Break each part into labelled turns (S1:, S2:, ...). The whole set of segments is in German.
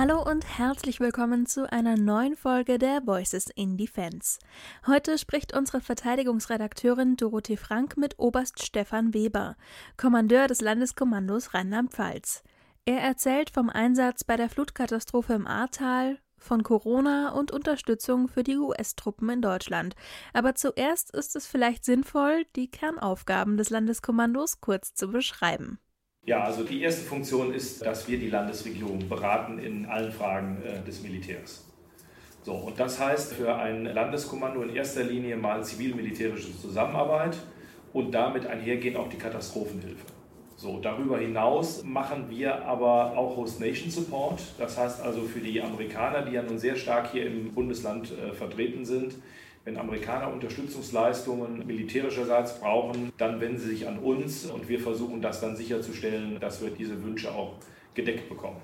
S1: Hallo und herzlich willkommen zu einer neuen Folge der Voices in Defense. Heute spricht unsere Verteidigungsredakteurin Dorothee Frank mit Oberst Stefan Weber, Kommandeur des Landeskommandos Rheinland-Pfalz. Er erzählt vom Einsatz bei der Flutkatastrophe im Ahrtal, von Corona und Unterstützung für die US-Truppen in Deutschland. Aber zuerst ist es vielleicht sinnvoll, die Kernaufgaben des Landeskommandos kurz zu beschreiben.
S2: Ja, also die erste Funktion ist, dass wir die Landesregierung beraten in allen Fragen äh, des Militärs. So, und das heißt für ein Landeskommando in erster Linie mal zivil-militärische Zusammenarbeit und damit einhergehend auch die Katastrophenhilfe. So, darüber hinaus machen wir aber auch Host Nation Support. Das heißt also für die Amerikaner, die ja nun sehr stark hier im Bundesland äh, vertreten sind, wenn Amerikaner Unterstützungsleistungen militärischerseits brauchen, dann wenden sie sich an uns und wir versuchen das dann sicherzustellen, dass wir diese Wünsche auch gedeckt bekommen.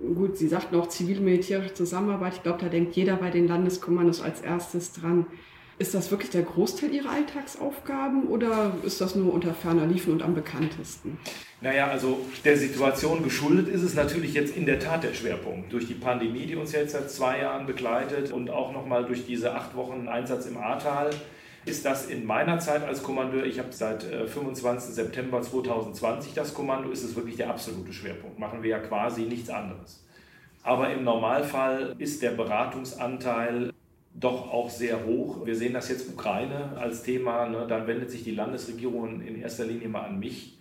S3: Gut, Sie sagten auch zivil-militärische Zusammenarbeit. Ich glaube, da denkt jeder bei den Landeskommandos als erstes dran. Ist das wirklich der Großteil Ihrer Alltagsaufgaben oder ist das nur unter ferner Liefen und am bekanntesten?
S2: Naja, also der Situation geschuldet ist es natürlich jetzt in der Tat der Schwerpunkt. Durch die Pandemie, die uns jetzt seit zwei Jahren begleitet und auch nochmal durch diese acht Wochen Einsatz im Ahrtal, ist das in meiner Zeit als Kommandeur, ich habe seit 25. Äh, September 2020 das Kommando, ist es wirklich der absolute Schwerpunkt. Machen wir ja quasi nichts anderes. Aber im Normalfall ist der Beratungsanteil doch auch sehr hoch. Wir sehen das jetzt Ukraine als Thema. Ne? Dann wendet sich die Landesregierung in erster Linie mal an mich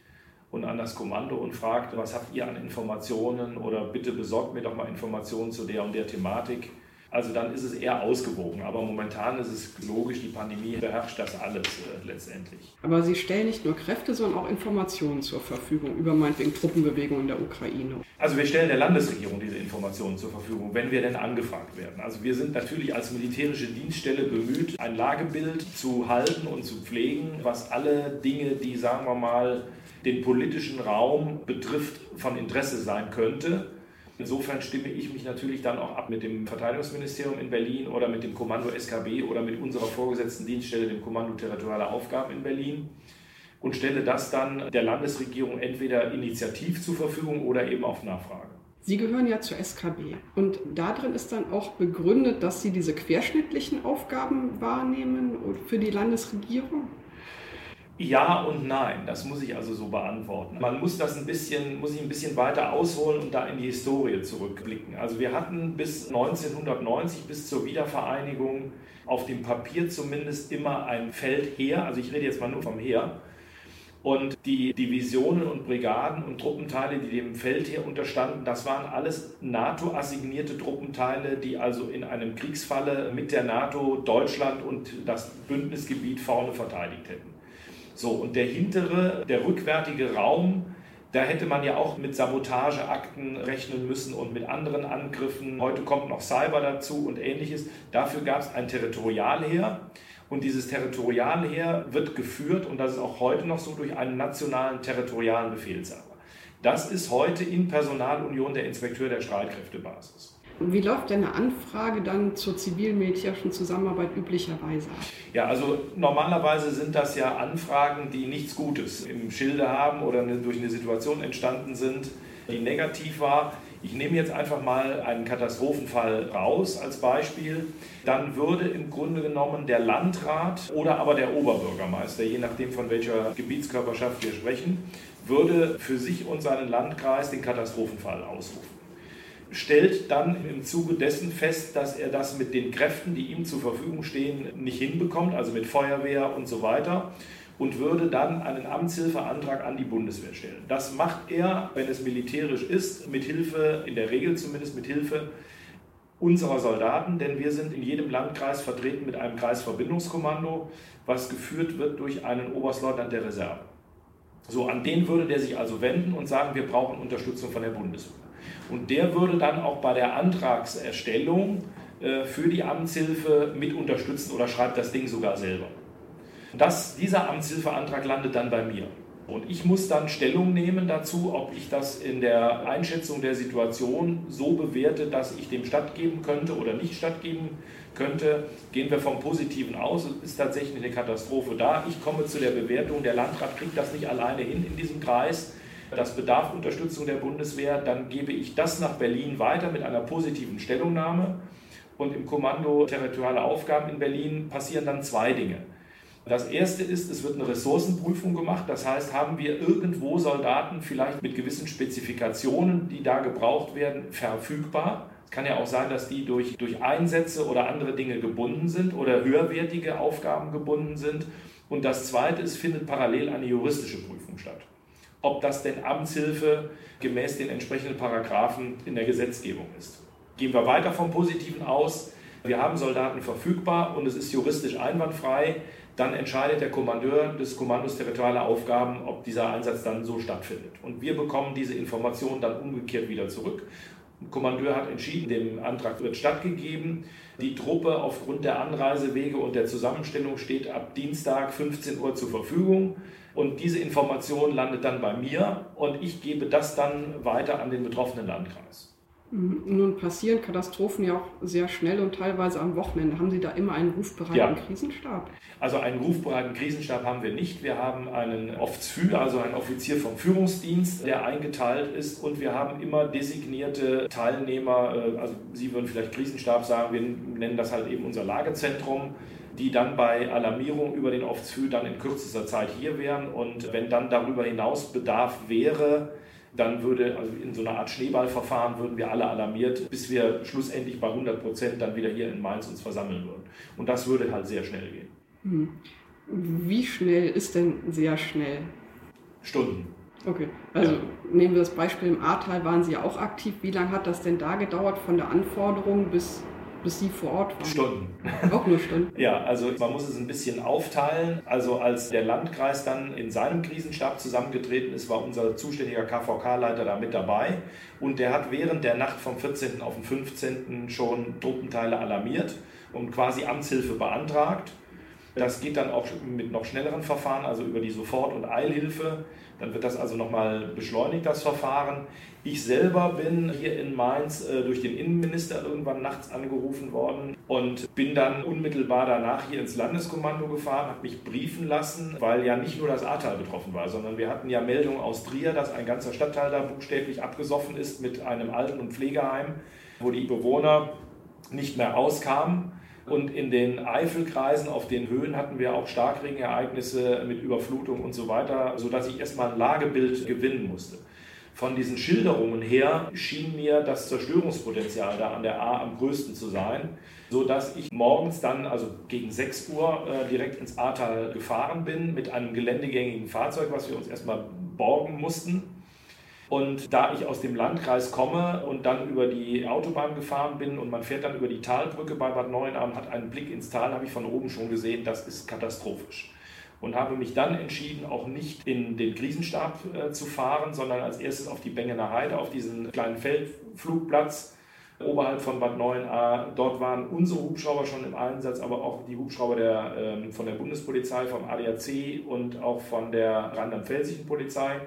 S2: und an das Kommando und fragt, was habt ihr an Informationen oder bitte besorgt mir doch mal Informationen zu der und der Thematik. Also dann ist es eher ausgewogen. Aber momentan ist es logisch, die Pandemie beherrscht das alles äh, letztendlich.
S3: Aber Sie stellen nicht nur Kräfte, sondern auch Informationen zur Verfügung über meinetwegen Truppenbewegungen in der Ukraine.
S2: Also wir stellen der Landesregierung diese Informationen zur Verfügung, wenn wir denn angefragt werden. Also wir sind natürlich als militärische Dienststelle bemüht, ein Lagebild zu halten und zu pflegen, was alle Dinge, die, sagen wir mal, den politischen Raum betrifft, von Interesse sein könnte Insofern stimme ich mich natürlich dann auch ab mit dem Verteidigungsministerium in Berlin oder mit dem Kommando SKB oder mit unserer vorgesetzten Dienststelle, dem Kommando Territoriale Aufgaben in Berlin und stelle das dann der Landesregierung entweder initiativ zur Verfügung oder eben auf Nachfrage.
S3: Sie gehören ja zur SKB und darin ist dann auch begründet, dass Sie diese querschnittlichen Aufgaben wahrnehmen für die Landesregierung?
S2: Ja und nein, das muss ich also so beantworten. Man muss das ein bisschen, muss ich ein bisschen weiter ausholen und da in die Historie zurückblicken. Also wir hatten bis 1990, bis zur Wiedervereinigung, auf dem Papier zumindest immer ein Feldheer, also ich rede jetzt mal nur vom Heer, und die Divisionen und Brigaden und Truppenteile, die dem Feldheer unterstanden, das waren alles NATO-assignierte Truppenteile, die also in einem Kriegsfalle mit der NATO Deutschland und das Bündnisgebiet vorne verteidigt hätten. So, und der hintere, der rückwärtige Raum, da hätte man ja auch mit Sabotageakten rechnen müssen und mit anderen Angriffen. Heute kommt noch Cyber dazu und ähnliches. Dafür gab es ein Territorialheer. Und dieses Territorialheer wird geführt, und das ist auch heute noch so, durch einen nationalen territorialen Befehlshaber. Das ist heute in Personalunion der Inspekteur der Streitkräftebasis.
S3: Wie läuft denn eine Anfrage dann zur zivil-militärischen Zusammenarbeit üblicherweise?
S2: Ja, also normalerweise sind das ja Anfragen, die nichts Gutes im Schilde haben oder durch eine Situation entstanden sind, die negativ war. Ich nehme jetzt einfach mal einen Katastrophenfall raus als Beispiel. Dann würde im Grunde genommen der Landrat oder aber der Oberbürgermeister, je nachdem von welcher Gebietskörperschaft wir sprechen, würde für sich und seinen Landkreis den Katastrophenfall ausrufen stellt dann im Zuge dessen fest, dass er das mit den Kräften, die ihm zur Verfügung stehen, nicht hinbekommt, also mit Feuerwehr und so weiter, und würde dann einen Amtshilfeantrag an die Bundeswehr stellen. Das macht er, wenn es militärisch ist, mit Hilfe, in der Regel zumindest mit Hilfe unserer Soldaten, denn wir sind in jedem Landkreis vertreten mit einem Kreisverbindungskommando, was geführt wird durch einen Oberstleutnant der Reserve. So, an den würde der sich also wenden und sagen, wir brauchen Unterstützung von der Bundeswehr. Und der würde dann auch bei der Antragserstellung äh, für die Amtshilfe mit unterstützen oder schreibt das Ding sogar selber. Das, dieser Amtshilfeantrag landet dann bei mir. Und ich muss dann Stellung nehmen dazu, ob ich das in der Einschätzung der Situation so bewerte, dass ich dem stattgeben könnte oder nicht stattgeben könnte. Gehen wir vom Positiven aus, ist tatsächlich eine Katastrophe da. Ich komme zu der Bewertung, der Landrat kriegt das nicht alleine hin in diesem Kreis das bedarf Unterstützung der Bundeswehr, dann gebe ich das nach Berlin weiter mit einer positiven Stellungnahme. Und im Kommando Territoriale Aufgaben in Berlin passieren dann zwei Dinge. Das erste ist, es wird eine Ressourcenprüfung gemacht. Das heißt, haben wir irgendwo Soldaten vielleicht mit gewissen Spezifikationen, die da gebraucht werden, verfügbar? Es kann ja auch sein, dass die durch, durch Einsätze oder andere Dinge gebunden sind oder höherwertige Aufgaben gebunden sind. Und das zweite ist, findet parallel eine juristische Prüfung statt. Ob das denn Amtshilfe gemäß den entsprechenden Paragraphen in der Gesetzgebung ist. Gehen wir weiter vom Positiven aus. Wir haben Soldaten verfügbar und es ist juristisch einwandfrei. Dann entscheidet der Kommandeur des Kommandos territoriale Aufgaben, ob dieser Einsatz dann so stattfindet. Und wir bekommen diese Informationen dann umgekehrt wieder zurück. Der Kommandeur hat entschieden, dem Antrag wird stattgegeben. Die Truppe aufgrund der Anreisewege und der Zusammenstellung steht ab Dienstag 15 Uhr zur Verfügung. Und diese Information landet dann bei mir und ich gebe das dann weiter an den betroffenen Landkreis.
S3: Mhm. Nun passieren Katastrophen ja auch sehr schnell und teilweise am Wochenende. Haben Sie da immer einen rufbereiten ja. Krisenstab?
S2: Also einen rufbereiten Krisenstab haben wir nicht. Wir haben einen Ofzfü, also einen Offizier vom Führungsdienst, der eingeteilt ist und wir haben immer designierte Teilnehmer. Äh, also Sie würden vielleicht Krisenstab sagen, wir nennen das halt eben unser Lagezentrum die dann bei Alarmierung über den Ofzfü dann in kürzester Zeit hier wären. Und wenn dann darüber hinaus Bedarf wäre, dann würde, also in so einer Art Schneeballverfahren würden wir alle alarmiert, bis wir schlussendlich bei 100 Prozent dann wieder hier in Mainz uns versammeln würden. Und das würde halt sehr schnell gehen. Hm.
S3: Wie schnell ist denn sehr schnell?
S2: Stunden.
S3: Okay, also ja. nehmen wir das Beispiel im Ahrtal, waren Sie ja auch aktiv. Wie lange hat das denn da gedauert von der Anforderung bis bis Sie vor Ort waren?
S2: Stunden.
S3: Auch nur Stunden?
S2: ja, also man muss es ein bisschen aufteilen. Also als der Landkreis dann in seinem Krisenstab zusammengetreten ist, war unser zuständiger KVK-Leiter da mit dabei. Und der hat während der Nacht vom 14. auf den 15. schon Truppenteile alarmiert und quasi Amtshilfe beantragt. Das geht dann auch mit noch schnelleren Verfahren, also über die Sofort- und Eilhilfe. Dann wird das also nochmal beschleunigt, das Verfahren. Ich selber bin hier in Mainz äh, durch den Innenminister irgendwann nachts angerufen worden und bin dann unmittelbar danach hier ins Landeskommando gefahren, habe mich briefen lassen, weil ja nicht nur das Ahrtal betroffen war, sondern wir hatten ja Meldungen aus Trier, dass ein ganzer Stadtteil da buchstäblich abgesoffen ist mit einem Alten- und Pflegeheim, wo die Bewohner nicht mehr auskamen. Und in den Eifelkreisen auf den Höhen hatten wir auch Starkregenereignisse mit Überflutung und so weiter, sodass ich erstmal ein Lagebild gewinnen musste. Von diesen Schilderungen her schien mir das Zerstörungspotenzial da an der A am größten zu sein, sodass ich morgens dann, also gegen 6 Uhr, äh, direkt ins Ahrtal gefahren bin mit einem geländegängigen Fahrzeug, was wir uns erstmal borgen mussten und da ich aus dem Landkreis komme und dann über die Autobahn gefahren bin und man fährt dann über die Talbrücke bei Bad Neuenahr hat einen Blick ins Tal, habe ich von oben schon gesehen, das ist katastrophisch. Und habe mich dann entschieden, auch nicht in den Krisenstab äh, zu fahren, sondern als erstes auf die Bengener Heide, auf diesen kleinen Feldflugplatz oberhalb von Bad Neuenahr. Dort waren unsere Hubschrauber schon im Einsatz, aber auch die Hubschrauber der, äh, von der Bundespolizei, vom ADAC und auch von der rheinland-pfälzischen Polizei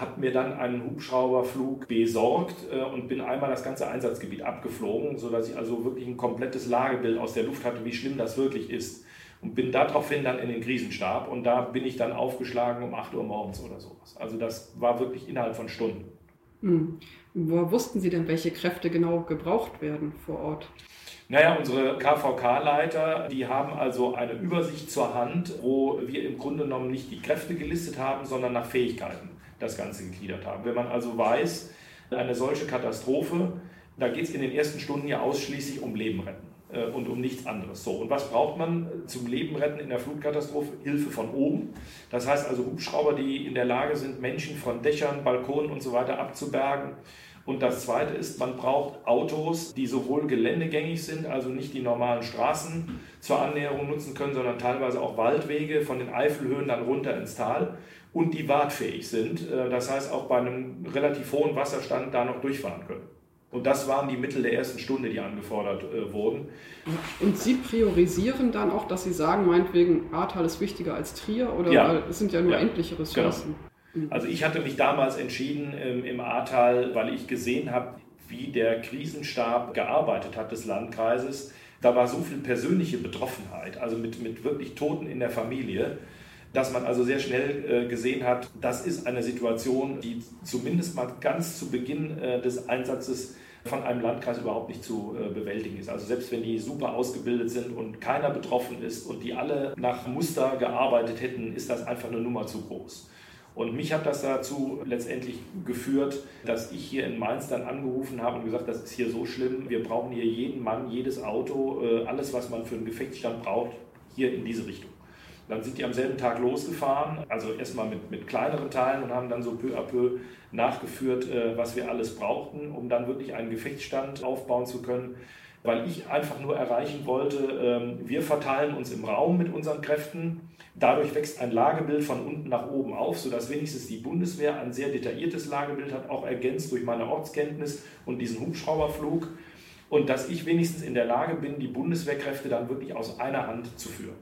S2: habe mir dann einen Hubschrauberflug besorgt äh, und bin einmal das ganze Einsatzgebiet abgeflogen, sodass ich also wirklich ein komplettes Lagebild aus der Luft hatte, wie schlimm das wirklich ist. Und bin daraufhin dann in den Krisenstab und da bin ich dann aufgeschlagen um 8 Uhr morgens oder sowas. Also das war wirklich innerhalb von Stunden.
S3: Hm. Woher wussten Sie denn, welche Kräfte genau gebraucht werden vor Ort?
S2: Naja, unsere KVK-Leiter, die haben also eine Übersicht zur Hand, wo wir im Grunde genommen nicht die Kräfte gelistet haben, sondern nach Fähigkeiten das Ganze gegliedert haben. Wenn man also weiß, eine solche Katastrophe, da geht es in den ersten Stunden ja ausschließlich um Leben retten äh, und um nichts anderes. So, und was braucht man zum Leben retten in der Flutkatastrophe? Hilfe von oben. Das heißt also Hubschrauber, die in der Lage sind, Menschen von Dächern, Balkonen und so weiter abzubergen. Und das Zweite ist, man braucht Autos, die sowohl geländegängig sind, also nicht die normalen Straßen zur Annäherung nutzen können, sondern teilweise auch Waldwege von den Eifelhöhen dann runter ins Tal und die wartfähig sind. Äh, das heißt, auch bei einem relativ hohen Wasserstand da noch durchfahren können. Und das waren die Mittel der ersten Stunde, die angefordert äh, wurden.
S3: Und Sie priorisieren dann auch, dass Sie sagen, meinetwegen, Ahrtal ist wichtiger als Trier? Oder ja. es sind ja nur ja. endliche Ressourcen.
S2: Genau. Also ich hatte mich damals entschieden ähm, im Ahrtal, weil ich gesehen habe, wie der Krisenstab gearbeitet hat des Landkreises. Da war so viel persönliche Betroffenheit, also mit, mit wirklich Toten in der Familie dass man also sehr schnell äh, gesehen hat, das ist eine Situation, die zumindest mal ganz zu Beginn äh, des Einsatzes von einem Landkreis überhaupt nicht zu äh, bewältigen ist. Also selbst wenn die super ausgebildet sind und keiner betroffen ist und die alle nach Muster gearbeitet hätten, ist das einfach eine Nummer zu groß. Und mich hat das dazu letztendlich geführt, dass ich hier in Mainz dann angerufen habe und gesagt, das ist hier so schlimm, wir brauchen hier jeden Mann, jedes Auto, alles, was man für einen Gefechtsstand braucht, hier in diese Richtung. Dann sind die am selben Tag losgefahren, also erstmal mit, mit kleineren Teilen und haben dann so peu à peu nachgeführt, äh, was wir alles brauchten, um dann wirklich einen Gefechtsstand aufbauen zu können. Weil ich einfach nur erreichen wollte, ähm, wir verteilen uns im Raum mit unseren Kräften. Dadurch wächst ein Lagebild von unten nach oben auf, sodass wenigstens die Bundeswehr ein sehr detailliertes Lagebild hat, auch ergänzt durch meine Ortskenntnis und diesen Hubschrauberflug. Und dass ich wenigstens in der Lage bin, die Bundeswehrkräfte dann wirklich aus einer Hand zu führen.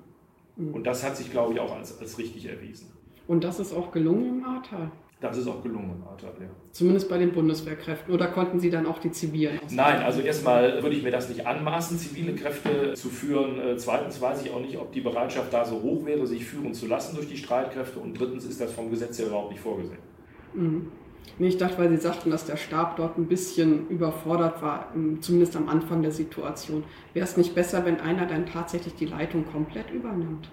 S2: Mhm. Und das hat sich, glaube ich, auch als, als richtig erwiesen.
S3: Und das ist auch gelungen im Ahrtal?
S2: Das ist auch gelungen im ja.
S3: Zumindest bei den Bundeswehrkräften. Oder konnten Sie dann auch die zivilen?
S2: Nein, also erstmal würde ich mir das nicht anmaßen, zivile Kräfte zu führen. Äh, zweitens weiß ich auch nicht, ob die Bereitschaft da so hoch wäre, sich führen zu lassen durch die Streitkräfte. Und drittens ist das vom Gesetz her überhaupt nicht vorgesehen.
S3: Mhm. Nee, ich dachte, weil Sie sagten, dass der Stab dort ein bisschen überfordert war, zumindest am Anfang der Situation. Wäre es nicht besser, wenn einer dann tatsächlich die Leitung komplett übernimmt?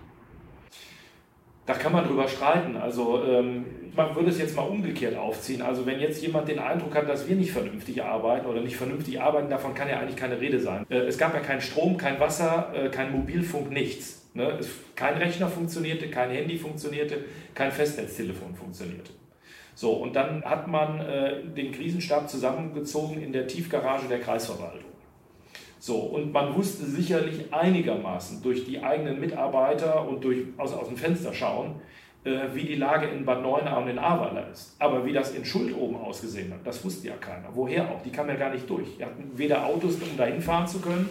S2: Da kann man drüber streiten. Also ähm, man würde es jetzt mal umgekehrt aufziehen. Also wenn jetzt jemand den Eindruck hat, dass wir nicht vernünftig arbeiten oder nicht vernünftig arbeiten, davon kann ja eigentlich keine Rede sein. Äh, es gab ja keinen Strom, kein Wasser, äh, kein Mobilfunk, nichts. Ne? Es, kein Rechner funktionierte, kein Handy funktionierte, kein Festnetztelefon funktionierte. So, und dann hat man äh, den Krisenstab zusammengezogen in der Tiefgarage der Kreisverwaltung. So, und man wusste sicherlich einigermaßen durch die eigenen Mitarbeiter und durch aus, aus dem Fenster schauen, äh, wie die Lage in Bad Neuenahr und in Ahrweiler ist. Aber wie das in Schuld oben ausgesehen hat, das wusste ja keiner. Woher auch? Die kam ja gar nicht durch. Die hatten weder Autos, um dahin fahren zu können,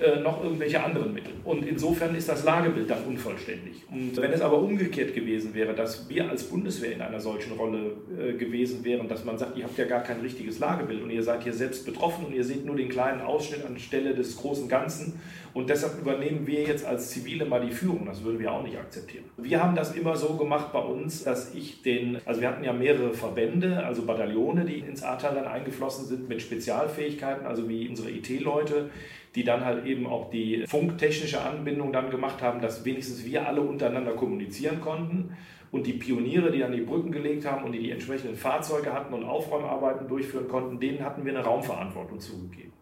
S2: äh, noch irgendwelche anderen Mittel. Und insofern ist das Lagebild dann unvollständig. Und wenn es aber umgekehrt gewesen wäre, dass wir als Bundeswehr in einer solchen Rolle äh, gewesen wären, dass man sagt, ihr habt ja gar kein richtiges Lagebild und ihr seid hier selbst betroffen und ihr seht nur den kleinen Ausschnitt anstelle des großen Ganzen und deshalb übernehmen wir jetzt als Zivile mal die Führung, das würden wir auch nicht akzeptieren. Wir haben das immer so gemacht bei uns, dass ich den, also wir hatten ja mehrere Verbände, also Bataillone, die ins Ahrtal dann eingeflossen sind mit Spezialfähigkeiten, also wie unsere IT-Leute, die dann halt eben auch die funktechnische Anbindung dann gemacht haben, dass wenigstens wir alle untereinander kommunizieren konnten. Und die Pioniere, die dann die Brücken gelegt haben und die die entsprechenden Fahrzeuge hatten und Aufräumarbeiten durchführen konnten, denen hatten wir eine Raumverantwortung zugegeben.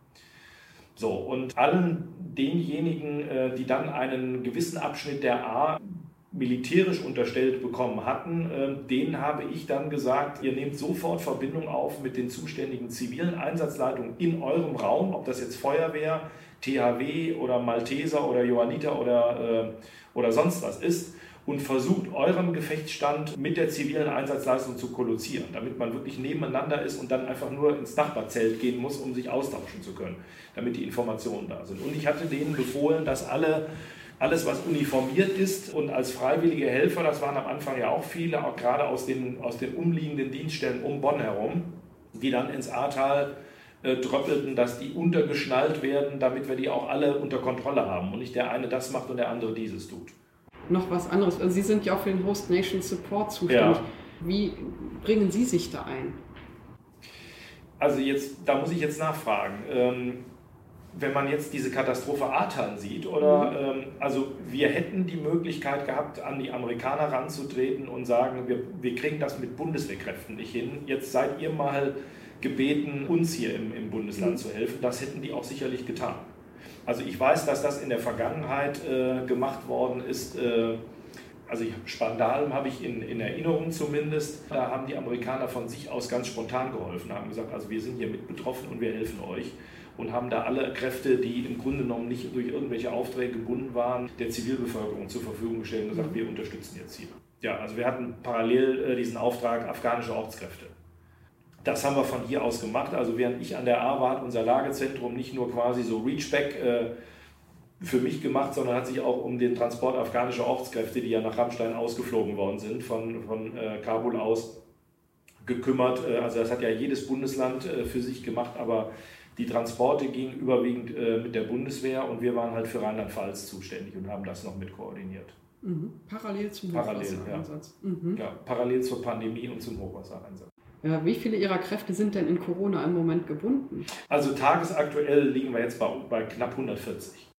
S2: So, und allen denjenigen, äh, die dann einen gewissen Abschnitt der A militärisch unterstellt bekommen hatten, äh, denen habe ich dann gesagt, ihr nehmt sofort Verbindung auf mit den zuständigen zivilen Einsatzleitungen in eurem Raum, ob das jetzt Feuerwehr, THW oder Malteser oder Johanniter oder, äh, oder sonst was ist und versucht euren Gefechtsstand mit der zivilen Einsatzleistung zu kollozieren, damit man wirklich nebeneinander ist und dann einfach nur ins Nachbarzelt gehen muss, um sich austauschen zu können, damit die Informationen da sind. Und ich hatte denen befohlen, dass alle alles, was uniformiert ist und als freiwillige Helfer, das waren am Anfang ja auch viele, auch gerade aus den, aus den umliegenden Dienststellen um Bonn herum, die dann ins Ahrtal äh, tröppelten, dass die untergeschnallt werden, damit wir die auch alle unter Kontrolle haben und nicht der eine das macht und der andere dieses tut.
S3: Noch was anderes. Also Sie sind ja auch für den Host Nation Support zuständig. Ja. Wie bringen Sie sich da ein?
S2: Also jetzt, da muss ich jetzt nachfragen. Ähm, wenn man jetzt diese Katastrophe Ahrtal sieht, oder mhm. ähm, also wir hätten die Möglichkeit gehabt, an die Amerikaner ranzutreten und sagen, wir, wir kriegen das mit Bundeswehrkräften nicht hin. Jetzt seid ihr mal gebeten, uns hier im, im Bundesland mhm. zu helfen. Das hätten die auch sicherlich getan. Also ich weiß, dass das in der Vergangenheit äh, gemacht worden ist. Äh, also Spandalm habe ich in, in Erinnerung zumindest. Da haben die Amerikaner von sich aus ganz spontan geholfen, haben gesagt, also wir sind hier mit betroffen und wir helfen euch und haben da alle Kräfte, die im Grunde genommen nicht durch irgendwelche Aufträge gebunden waren, der Zivilbevölkerung zur Verfügung gestellt und gesagt, wir unterstützen jetzt hier. Ja, also wir hatten parallel äh, diesen Auftrag afghanische Ortskräfte. Das haben wir von hier aus gemacht. Also während ich an der A war, hat unser Lagezentrum nicht nur quasi so Reachback äh, für mich gemacht, sondern hat sich auch um den Transport afghanischer Ortskräfte, die ja nach Rammstein ausgeflogen worden sind, von, von äh, Kabul aus gekümmert. Äh, also das hat ja jedes Bundesland äh, für sich gemacht, aber die Transporte gingen überwiegend äh, mit der Bundeswehr und wir waren halt für Rheinland-Pfalz zuständig und haben das noch mit koordiniert.
S3: Mhm. Parallel zum
S2: Parallel,
S3: Hochwassereinsatz.
S2: Ja. Mhm. ja. parallel zur Pandemie und zum Hochwassereinsatz.
S3: Ja, wie viele Ihrer Kräfte sind denn in Corona im Moment gebunden?
S2: Also tagesaktuell liegen wir jetzt bei, bei knapp 140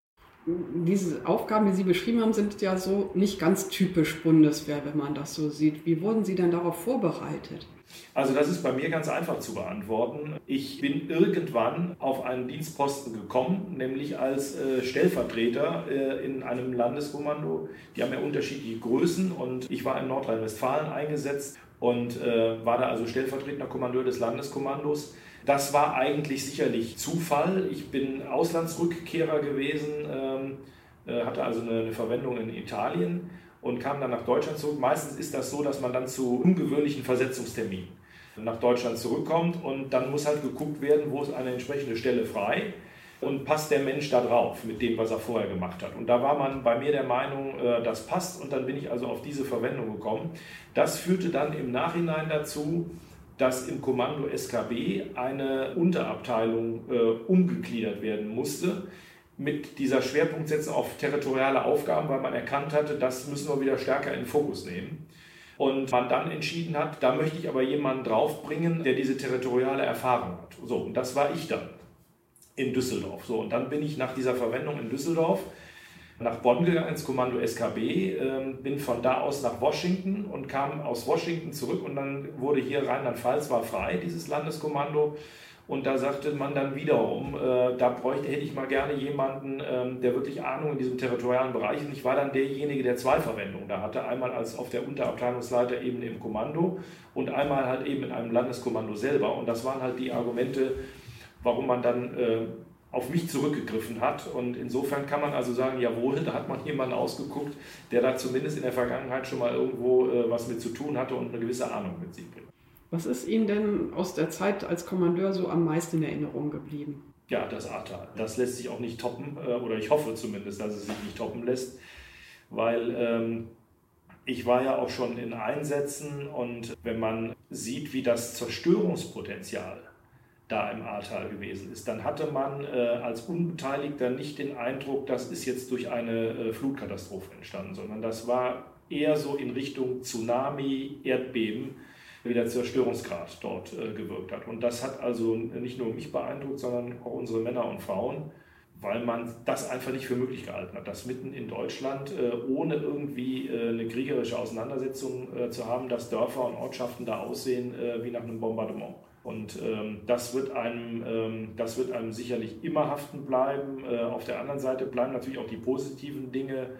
S3: diese Aufgaben, die Sie beschrieben haben, sind ja so nicht ganz typisch Bundeswehr, wenn man das so sieht. Wie wurden Sie denn darauf vorbereitet?
S2: Also das ist bei mir ganz einfach zu beantworten. Ich bin irgendwann auf einen Dienstposten gekommen, nämlich als äh, Stellvertreter äh, in einem Landeskommando. Die haben ja unterschiedliche Größen und ich war in Nordrhein-Westfalen eingesetzt und äh, war da also stellvertretender Kommandeur des Landeskommandos. Das war eigentlich sicherlich Zufall. Ich bin Auslandsrückkehrer gewesen, ähm, äh, hatte also eine, eine Verwendung in Italien und kam dann nach Deutschland zurück. Meistens ist das so, dass man dann zu ungewöhnlichen Versetzungsterminen nach Deutschland zurückkommt und dann muss halt geguckt werden, wo ist eine entsprechende Stelle frei und passt der Mensch da drauf mit dem, was er vorher gemacht hat. Und da war man bei mir der Meinung, äh, das passt und dann bin ich also auf diese Verwendung gekommen. Das führte dann im Nachhinein dazu, dass im Kommando SKB eine Unterabteilung äh, umgegliedert werden musste mit dieser Schwerpunktsetzung auf territoriale Aufgaben, weil man erkannt hatte, das müssen wir wieder stärker in den Fokus nehmen. Und man dann entschieden hat, da möchte ich aber jemanden draufbringen, der diese territoriale Erfahrung hat. So, und das war ich dann in Düsseldorf. So, und dann bin ich nach dieser Verwendung in Düsseldorf nach Bonn gegangen ins Kommando SKB, äh, bin von da aus nach Washington und kam aus Washington zurück und dann wurde hier Rheinland-Pfalz war frei, dieses Landeskommando. Und da sagte man dann wiederum, äh, da bräuchte, hätte ich mal gerne jemanden, ähm, der wirklich Ahnung in diesem territorialen Bereich ist. Und ich war dann derjenige, der zwei Verwendungen da hatte. Einmal als auf der Unterabteilungsleiter eben im Kommando und einmal halt eben in einem Landeskommando selber. Und das waren halt die Argumente, warum man dann äh, auf mich zurückgegriffen hat. Und insofern kann man also sagen, jawohl, da hat man jemanden ausgeguckt, der da zumindest in der Vergangenheit schon mal irgendwo äh, was mit zu tun hatte und eine gewisse Ahnung mit sich bringt.
S3: Was ist Ihnen denn aus der Zeit als Kommandeur so am meisten in Erinnerung geblieben?
S2: Ja, das Ahrtal. Das lässt sich auch nicht toppen, äh, oder ich hoffe zumindest, dass es sich nicht toppen lässt, weil ähm, ich war ja auch schon in Einsätzen und wenn man sieht, wie das Zerstörungspotenzial da im Ahrtal gewesen ist, dann hatte man äh, als Unbeteiligter nicht den Eindruck, das ist jetzt durch eine äh, Flutkatastrophe entstanden, sondern das war eher so in Richtung Tsunami, Erdbeben, wie der Zerstörungsgrad dort äh, gewirkt hat. Und das hat also nicht nur mich beeindruckt, sondern auch unsere Männer und Frauen, weil man das einfach nicht für möglich gehalten hat, dass mitten in Deutschland, äh, ohne irgendwie äh, eine kriegerische Auseinandersetzung äh, zu haben, dass Dörfer und Ortschaften da aussehen wie nach einem Bombardement. Und ähm, das, wird einem, ähm, das wird einem sicherlich immer haften bleiben. Äh, auf der anderen Seite bleiben natürlich auch die positiven Dinge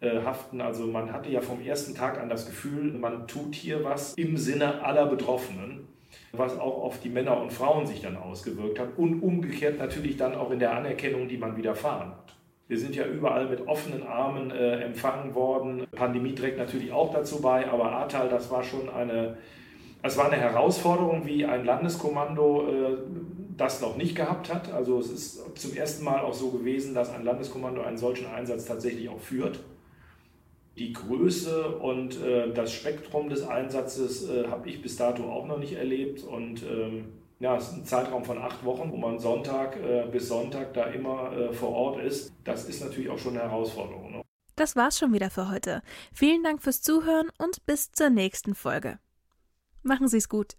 S2: äh, haften. Also man hatte ja vom ersten Tag an das Gefühl, man tut hier was im Sinne aller Betroffenen, was auch auf die Männer und Frauen sich dann ausgewirkt hat und umgekehrt natürlich dann auch in der Anerkennung, die man widerfahren hat. Wir sind ja überall mit offenen Armen äh, empfangen worden. Pandemie trägt natürlich auch dazu bei, aber Ahrtal, das war schon eine es war eine Herausforderung, wie ein Landeskommando äh, das noch nicht gehabt hat. Also es ist zum ersten Mal auch so gewesen, dass ein Landeskommando einen solchen Einsatz tatsächlich auch führt. Die Größe und äh, das Spektrum des Einsatzes äh, habe ich bis dato auch noch nicht erlebt. Und ähm, ja, es ist ein Zeitraum von acht Wochen, wo man Sonntag äh, bis Sonntag da immer äh, vor Ort ist. Das ist natürlich auch schon eine Herausforderung. Ne?
S1: Das war's schon wieder für heute. Vielen Dank fürs Zuhören und bis zur nächsten Folge. Machen Sie es gut.